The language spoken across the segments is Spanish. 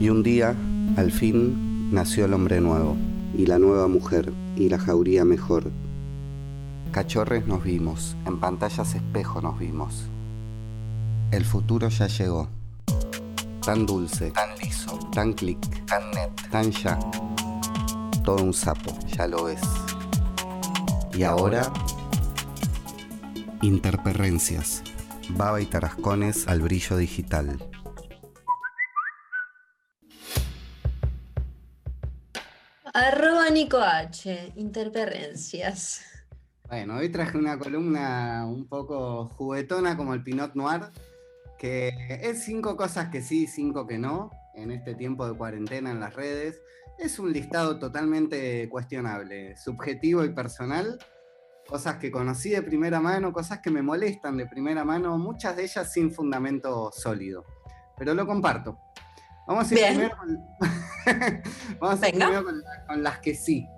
Y un día, al fin, nació el hombre nuevo, y la nueva mujer, y la jauría mejor. Cachorres nos vimos, en pantallas espejo nos vimos. El futuro ya llegó. Tan dulce, tan liso, tan clic, tan net, tan ya. Todo un sapo, ya lo es. Y ahora, interperrencias. Baba y tarascones al brillo digital. Arroba Nico H, interperrencias. Bueno, hoy traje una columna un poco juguetona como el Pinot Noir, que es cinco cosas que sí, cinco que no, en este tiempo de cuarentena en las redes. Es un listado totalmente cuestionable, subjetivo y personal. Cosas que conocí de primera mano, cosas que me molestan de primera mano, muchas de ellas sin fundamento sólido. Pero lo comparto. Vamos a ir primero, con... Vamos a ir primero con las que sí.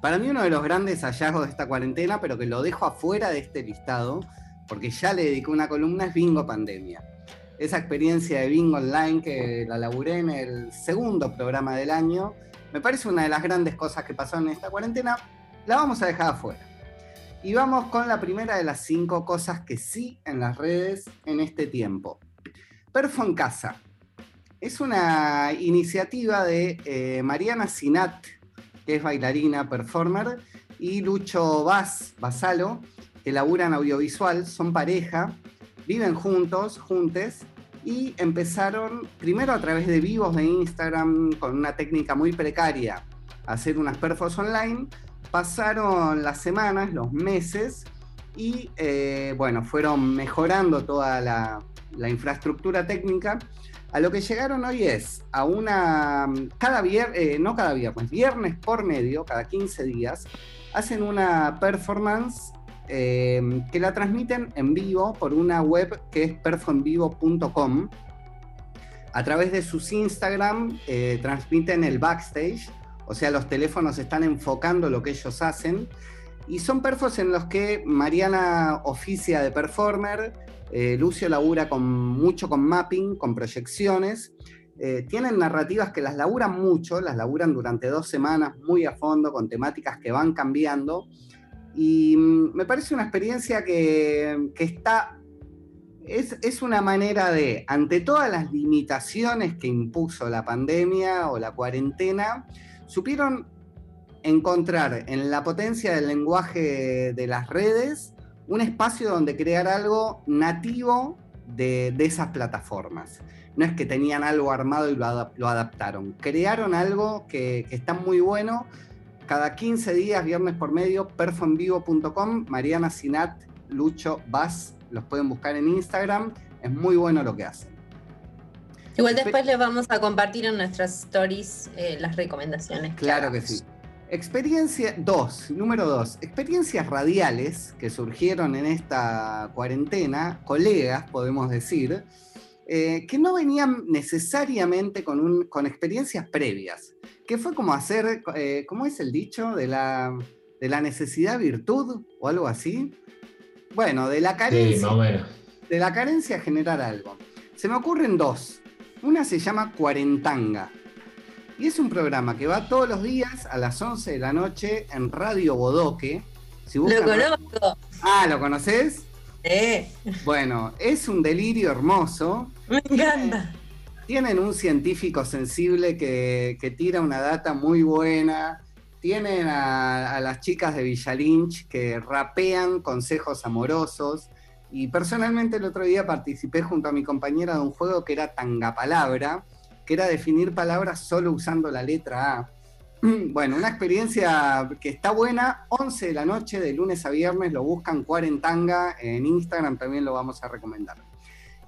Para mí uno de los grandes hallazgos de esta cuarentena, pero que lo dejo afuera de este listado, porque ya le dedico una columna, es Bingo Pandemia. Esa experiencia de Bingo Online que la laburé en el segundo programa del año, me parece una de las grandes cosas que pasaron en esta cuarentena, la vamos a dejar afuera. Y vamos con la primera de las cinco cosas que sí en las redes en este tiempo. Perfo en Casa. Es una iniciativa de eh, Mariana Sinat, que es bailarina, performer, y Lucho Vaz, Basalo, que laburan audiovisual, son pareja, viven juntos, juntes, y empezaron primero a través de vivos de Instagram con una técnica muy precaria hacer unas perfos online, pasaron las semanas, los meses, y eh, bueno, fueron mejorando toda la, infraestructura técnica a lo que llegaron hoy es a una, cada viernes, eh, no cada viernes, viernes por medio, cada 15 días, hacen una performance em, que la transmiten en vivo por una web que es performvivo.com. A través de sus Instagram eh, transmiten el backstage, o sea, los teléfonos están enfocando lo que ellos hacen. Y son perfos en los que Mariana oficia de performer, eh, Lucio labura mucho con mapping, con proyecciones. Eh, tienen narrativas que las laburan mucho, las laburan durante dos semanas muy a fondo, con temáticas que van cambiando. Y mm, me parece una experiencia que, está es, es, una manera de, ante todas las limitaciones que impuso la pandemia o la cuarentena, supieron encontrar en la potencia del lenguaje de las redes un espacio donde crear algo nativo de, esas plataformas. No es que tenían algo armado y lo, adaptaron. Crearon algo que, está muy bueno. Cada 15 días, viernes por medio, perfonvivo.com, Mariana Sinat, Lucho Vaz, los pueden buscar en Instagram. Es muy bueno lo que hacen. Igual después les vamos a compartir en nuestras stories eh, las recomendaciones. Claro que sí. Experiencia 2, número 2, experiencias radiales que surgieron en esta cuarentena, colegas podemos decir, eh, que no venían necesariamente con, un, con, experiencias previas, que fue como hacer, eh, ¿cómo es el dicho? De la, de la necesidad virtud o algo así. Bueno, de la carencia. De la carencia generar algo. Se me ocurren dos. Una se llama Cuarentanga y es un programa que va todos los días a las 11 de la noche en Radio Bodoque. lo conozco. Ah, ¿lo conoces? Sí. Bueno, es un delirio hermoso. Me encanta. Tienen un científico sensible que, tira una data muy buena. Tienen a, a, las chicas de Villalinch que rapean consejos amorosos. Y personalmente el otro día participé junto a mi compañera de un juego que era Tanga Palabra, que era definir palabras solo usando la letra A. Bueno, una experiencia que está buena, 11 de la noche, de lunes a viernes, lo buscan Cuarentanga, en Instagram también lo vamos a recomendar.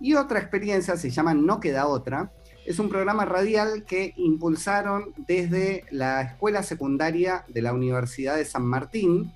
Y otra experiencia se llama No Queda Otra, es un programa radial que impulsaron desde la escuela secundaria de la Universidad de San Martín,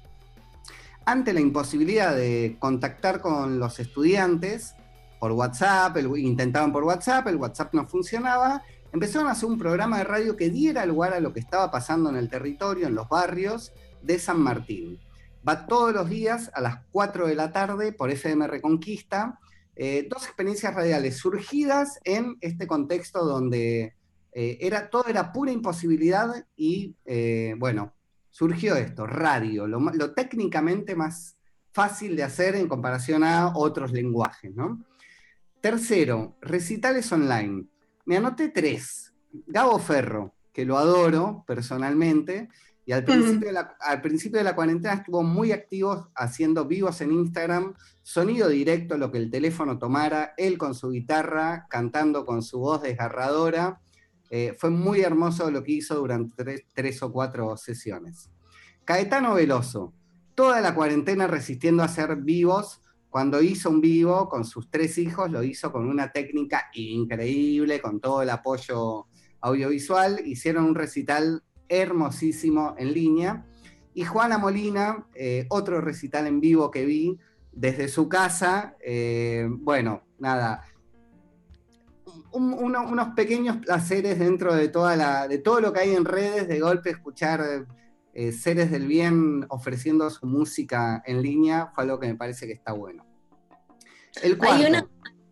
ante la imposibilidad de contactar con los estudiantes, por WhatsApp, intentaban por WhatsApp, el WhatsApp no funcionaba, empezaron a hacer un programa de radio que diera lugar a lo que estaba pasando en el territorio, en los barrios de San Martín. Va todos los días a las 4 de la tarde por FM Reconquista. Eh, dos experiencias radiales surgidas en este contexto donde eh, era, todo era pura imposibilidad y, eh, bueno, surgió esto, radio, lo, lo, técnicamente más fácil de hacer en comparación a otros lenguajes, ¿no? Tercero, recitales online. Me anoté tres. Gabo Ferro, que lo adoro personalmente, y al principio, de la, al principio de la cuarentena estuvo muy activo haciendo vivos en Instagram, sonido directo, lo que el teléfono tomara, él con su guitarra, cantando con su voz desgarradora. Eh, fue muy hermoso lo que hizo durante tres, o cuatro sesiones. Caetano Veloso, toda la cuarentena resistiendo a hacer vivos. Cuando hizo un vivo con sus tres hijos, lo hizo con una técnica increíble, con todo el apoyo audiovisual. Hicieron un recital hermosísimo en línea. Y Juana Molina, eh, otro recital en vivo que vi desde su casa. Eh, bueno, nada, unos pequeños placeres dentro de, toda la, de todo lo que hay en redes, de golpe escuchar eh, seres del bien ofreciendo su música en línea, fue algo que me parece que está bueno. El hay una,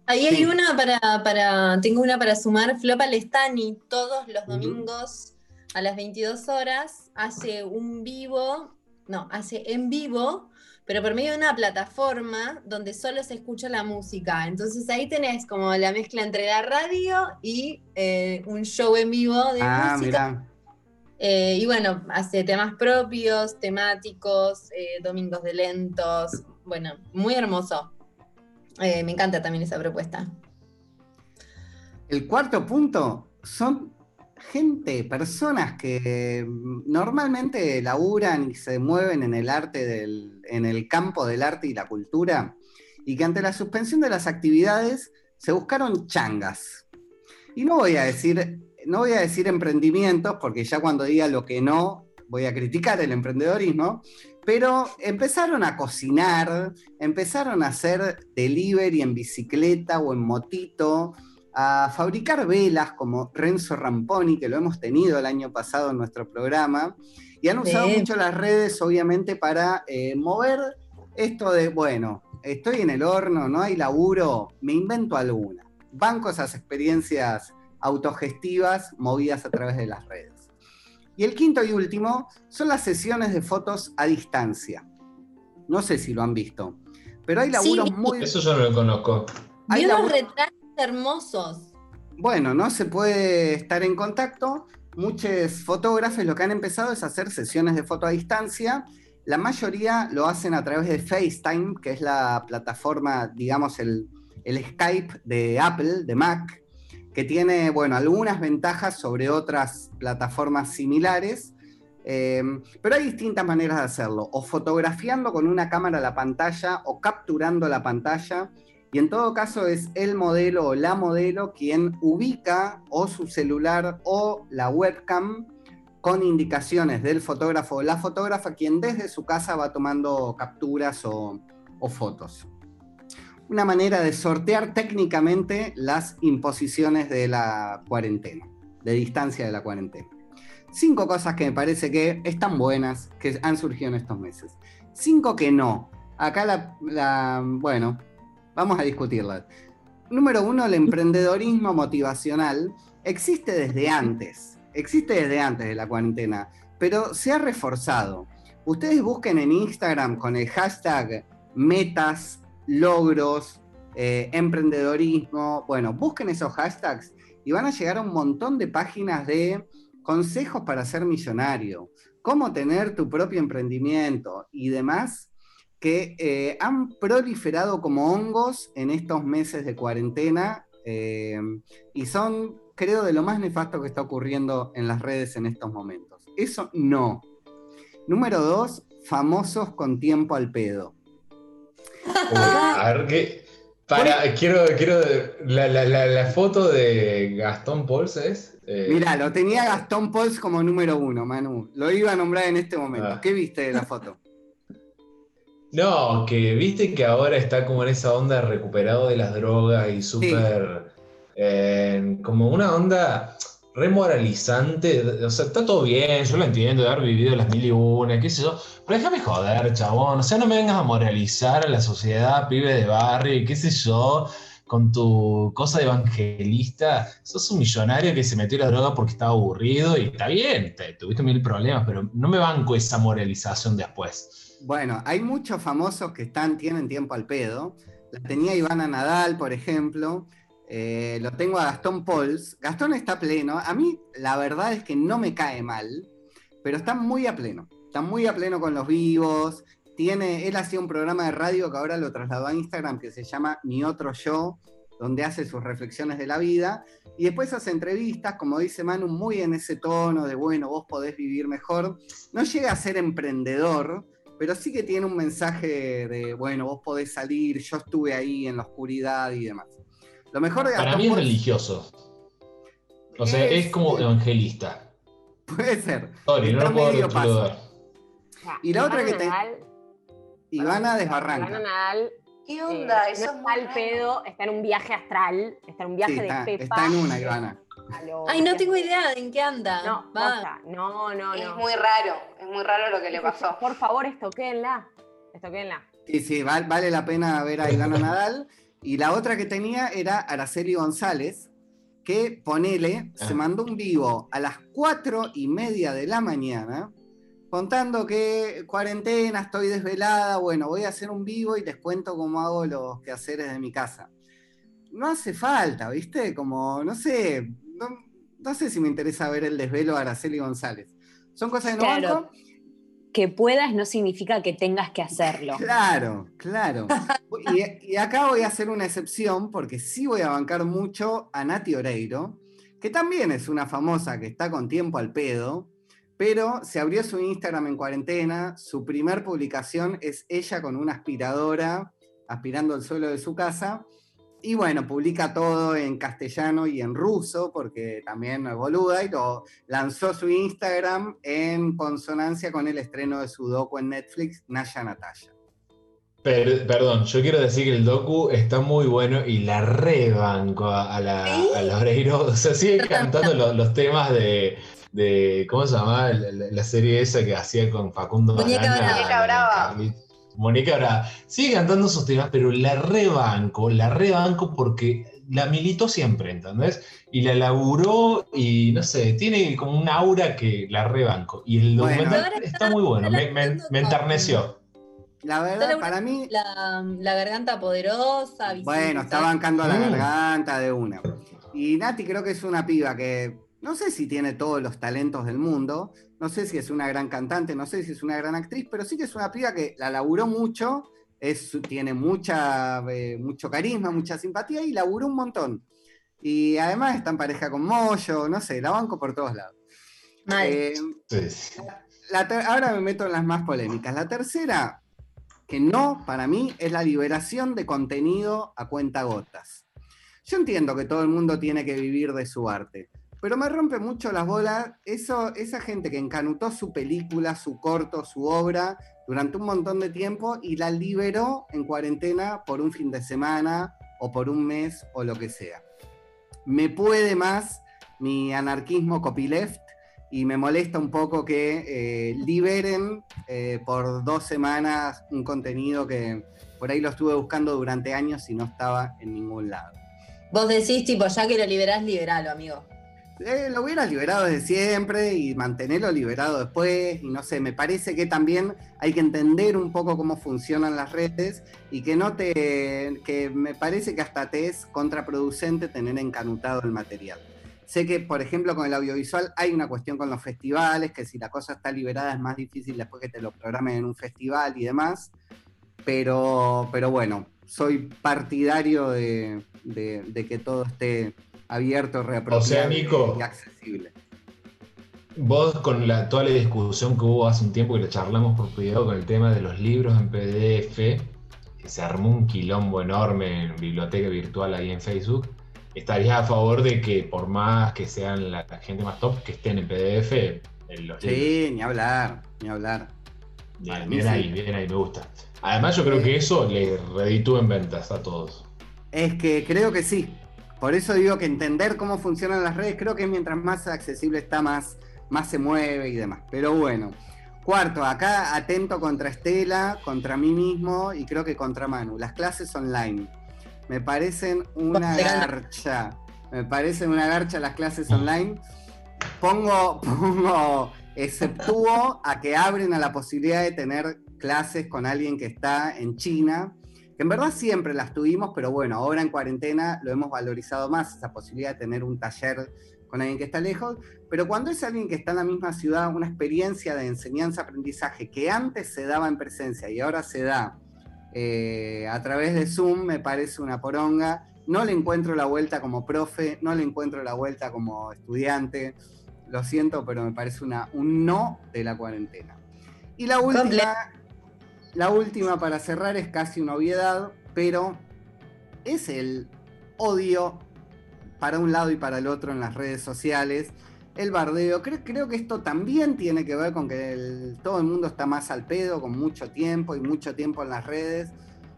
ahí hay una para, para, tengo una para sumar, Flopa Lestani, todos los domingos a las 22 horas hace un vivo, no, hace en vivo, pero por medio de una plataforma donde solo se escucha la música. Entonces ahí tenés como la mezcla entre la radio y eh, un show en vivo de ah, música. Eh, y bueno, hace temas propios, temáticos, eh, domingos de lentos. Bueno, muy hermoso. me encanta también esa propuesta. El cuarto punto son gente, personas que mm, normalmente laburan y se mueven en el arte en el campo del arte y la cultura, y que ante la suspensión de las actividades se buscaron changas. Y no voy a decir, no voy a decir emprendimientos, porque ya cuando diga lo que no, voy a criticar el emprendedorismo, pero empezaron a cocinar, empezaron a hacer delivery en bicicleta o en motito, a fabricar velas como Renzo Ramponi, que lo hemos tenido el año pasado en nuestro programa, y han usado mucho las redes, obviamente, para eh, mover esto de, bueno, estoy en el horno, no hay laburo, me invento alguna. Banco esas experiencias autogestivas movidas a través de las redes. Y el quinto y último son las sesiones de fotos a distancia. No sé si lo han visto, pero hay laburos muy... Eso yo no lo conozco. Hay unos retratos hermosos. Bueno, no se puede estar en contacto. Muchos fotógrafos lo que han empezado es hacer sesiones de foto a distancia. La mayoría lo hacen a través de FaceTime, que es la plataforma, digamos, el, Skype de Apple, de Mac, que tiene, bueno, algunas ventajas sobre otras plataformas similares. Eh, pero hay distintas maneras de hacerlo, o fotografiando con una cámara la pantalla o capturando la pantalla y en todo caso es el modelo o la modelo quien ubica o su celular o la webcam con indicaciones del fotógrafo o la fotógrafa, quien desde su casa va tomando capturas o, fotos. Una manera de sortear técnicamente las imposiciones de la cuarentena, de distancia de la cuarentena. Cinco cosas que me parece que están buenas, que han surgido en estos meses. Cinco que no. Acá la, bueno, Vamos a discutirlas. Número uno, el emprendedorismo motivacional existe desde antes, existe desde antes de la cuarentena, pero se ha reforzado. Ustedes busquen en Instagram con el hashtag metas, logros, eh, emprendedorismo, bueno, busquen esos hashtags y van a llegar a un montón de páginas de consejos para ser millonario, cómo tener tu propio emprendimiento y demás que eh, han proliferado como hongos en estos meses de cuarentena eh, y son, creo, de lo más nefasto que está ocurriendo en las redes en estos momentos. Eso no. Número dos, famosos con tiempo al pedo. a ver qué. Para, quiero, quiero la, foto de Gastón Pols es. Eh, Mira, lo tenía Gastón Pols como número uno, Manu. Lo iba a nombrar en este momento. Ah. ¿Qué viste de la foto? No, que viste que ahora está como en esa onda recuperado de las drogas y súper. Eh, como una onda remoralizante. O sea, está todo bien, yo lo entiendo, de haber vivido las mil y una, qué sé yo. Pero déjame joder, chabón. O sea, no me vengas a moralizar a la sociedad, pibe de barrio qué sé yo, con tu cosa de evangelista. Sos un millonario que se metió la droga porque estaba aburrido y está bien, tuviste mil problemas, pero no me banco esa moralización después. Bueno, hay muchos famosos que están, tienen tiempo al pedo. La tenía Ivana Nadal, por ejemplo eh, lo tengo a Gastón Pols. Gastón está pleno. A mí la verdad es que no me cae mal, pero está muy a pleno. Está muy a pleno con los vivos. Tiene, él hacía un programa de radio que ahora lo trasladó a Instagram que se llama Mi Otro Yo, donde hace sus reflexiones de la vida. Y después hace entrevistas, como dice Manu, muy en ese tono de, bueno, vos podés vivir mejor. No llega a ser emprendedor, pero sí que tiene un mensaje de, bueno, vos podés salir, yo estuve ahí en la oscuridad y demás. Lo mejor de Para mí es religioso. O sea, es, como evangelista. Puede ser. Sorry, no lo puedo dar. Y la otra que te. Ivana Desbarranca. Ivana Nadal. ¿Qué onda? Eh, Eso no está al pedo, está en un viaje astral, está en un viaje de Pepa. Está en una, Ivana. Ay, no tengo idea de en qué anda. No, Va. no, no, Es muy raro, es muy raro lo que le pasó. Por favor, estoquenla. Estoquenla. Sí, sí, vale la pena ver a Ivana Nadal. Y la otra que tenía era Araceli González, que ponele, se ah. mandó un vivo a las cuatro y media de la mañana, contando que cuarentena, estoy desvelada, bueno, voy a hacer un vivo y les cuento cómo hago los quehaceres de mi casa. No hace falta, ¿viste? Como, no sé, no, sé si me interesa ver el desvelo de Araceli González. Son cosas de no que puedas no significa que tengas que hacerlo. Claro, claro. y, acá voy a hacer una excepción porque sí voy a bancar mucho a Nati Oreiro, que también es una famosa que está con tiempo al pedo, pero se abrió su Instagram en cuarentena, su primer publicación es ella con una aspiradora aspirando el suelo de su casa y bueno, publica todo en castellano y en ruso, porque también no es boluda, y lo lanzó su Instagram en consonancia con el estreno de su docu en Netflix, Naya Natasha. perdón, yo quiero decir que el docu está muy bueno y la rebanco a, la, a Oreiro. O sea, sigue cantando los, temas de, ¿Cómo se llama? La, serie esa que hacía con Facundo Muñeca Brava. Mónica ahora sigue cantando sus temas, pero la rebanco, la rebanco porque la militó siempre, ¿entendés? Y la laburó y no sé, tiene como un aura que la rebanco. Y el documental está muy bueno, me, enterneció. La verdad, para mí. La, garganta poderosa. Bueno, está bancando a la mm. garganta de una. Y Nati creo que es una piba que no sé si tiene todos los talentos del mundo, no sé si es una gran cantante, no sé si es una gran actriz, pero sí que es una piba que la laburó mucho, es, tiene mucha, eh, mucho carisma, mucha simpatía y laburó un montón. Y además está en pareja con Moyo, no sé, la banco por todos lados. Eh, ahora me meto en las más polémicas. La tercera, que no, para mí, es la liberación de contenido a cuenta gotas. Yo entiendo que todo el mundo tiene que vivir de su arte, pero me rompe mucho las bolas eso, esa gente que encanutó su película, su corto, su obra durante un montón de tiempo y la liberó en cuarentena por un fin de semana o por un mes o lo que sea. Me puede más mi anarquismo copyleft y me molesta un poco que eh, liberen eh, por dos semanas un contenido que por ahí lo estuve buscando durante años y no estaba en ningún lado. Vos decís, tipo, ya que lo liberás, liberalo, amigo. Eh, lo hubieras liberado desde siempre y mantenerlo liberado después. Y no sé, me parece que también hay que entender un poco cómo funcionan las redes y que no te. que me parece que hasta te es contraproducente tener encanutado el material. Sé que, por ejemplo, con el audiovisual hay una cuestión con los festivales, que si la cosa está liberada es más difícil después que te lo programen en un festival y demás. Pero, pero bueno, soy partidario de que todo esté abierto, reapropiado y accesible. Vos con la, toda la discusión que hubo hace un tiempo que le charlamos por privado con el tema de los libros en PDF, que se armó un quilombo enorme en biblioteca virtual ahí en Facebook, estarías a favor de que por más que sean la, gente más top, que estén en PDF en los Sí, ni hablar, ni hablar. Bien, ahí, bien ahí, me gusta. Además yo creo que eso le reditúa en ventas a todos. Es que creo que sí, por eso digo que entender cómo funcionan las redes, creo que mientras más accesible está, más, más se mueve y demás. Pero bueno. Cuarto, acá atento contra Estela, contra mí mismo y creo que contra Manu. Las clases online. Me parecen una garcha. Me parecen una garcha las clases online. Pongo, pongo, exceptúo a que abren a la posibilidad de tener clases con alguien que está en China, que en verdad siempre las tuvimos, pero bueno, ahora en cuarentena lo hemos valorizado más, esa posibilidad de tener un taller con alguien que está lejos, pero cuando es alguien que está en la misma ciudad, una experiencia de enseñanza-aprendizaje que antes se daba en presencia y ahora se da eh, a través de Zoom, me parece una poronga. No le encuentro la vuelta como profe, no le encuentro la vuelta como estudiante. Lo siento, pero me parece una, un no de la cuarentena. Y la última, la última para cerrar es casi una obviedad, pero es el odio para un lado y para el otro en las redes sociales. El bardeo, creo, que esto también tiene que ver con que todo el mundo está más al pedo, con mucho tiempo y mucho tiempo en las redes,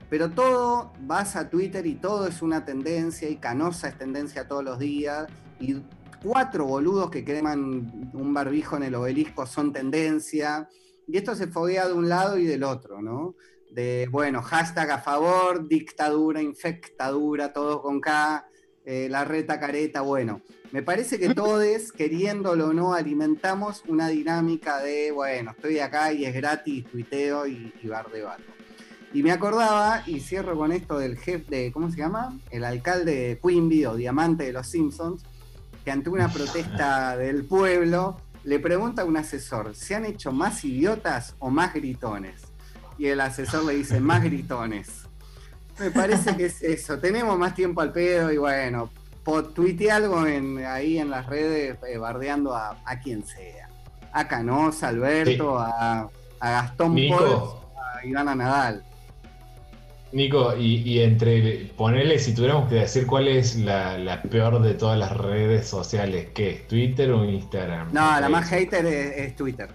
pero todo vas a Twitter y todo es una tendencia y Canosa es tendencia todos los días y cuatro boludos que creman un barbijo en el obelisco son tendencia y esto se foguea de un lado y del otro, ¿no? De, bueno, hashtag a favor, dictadura, infectadura, todo con K, eh, la reta careta, bueno, me parece que todos, queriéndolo o no, alimentamos una dinámica de, bueno, estoy acá y es gratis, tuiteo y, y bardebato. Y me acordaba, y cierro con esto del jefe de, ¿cómo se llama? El alcalde de Quimby o Diamante de los Simpsons, que ante una protesta del pueblo le pregunta a un asesor, ¿se han hecho más idiotas o más gritones? Y el asesor le dice, más gritones. Me parece que es eso. Tenemos más tiempo al pedo y bueno, tuite algo en, ahí en las redes eh, bardeando a, quien sea. A Canosa, Alberto, a, Gastón Nico, a Ivana Nadal. Nico, y, entre ponerle, si tuviéramos que decir cuál es la, peor de todas las redes sociales, ¿qué es? ¿Twitter o Instagram? No, la más hater es, Twitter.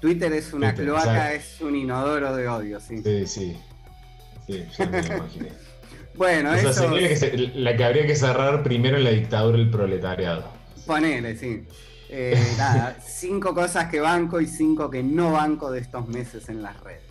Twitter es una cloaca, es un inodoro de odio, sí. Sí, sí. Sí, ya me imaginé. bueno, eso... la que habría que cerrar primero en la dictadura del proletariado. Ponele, sí. Eh, nada, cinco cosas que banco y cinco que no banco de estos meses en las redes.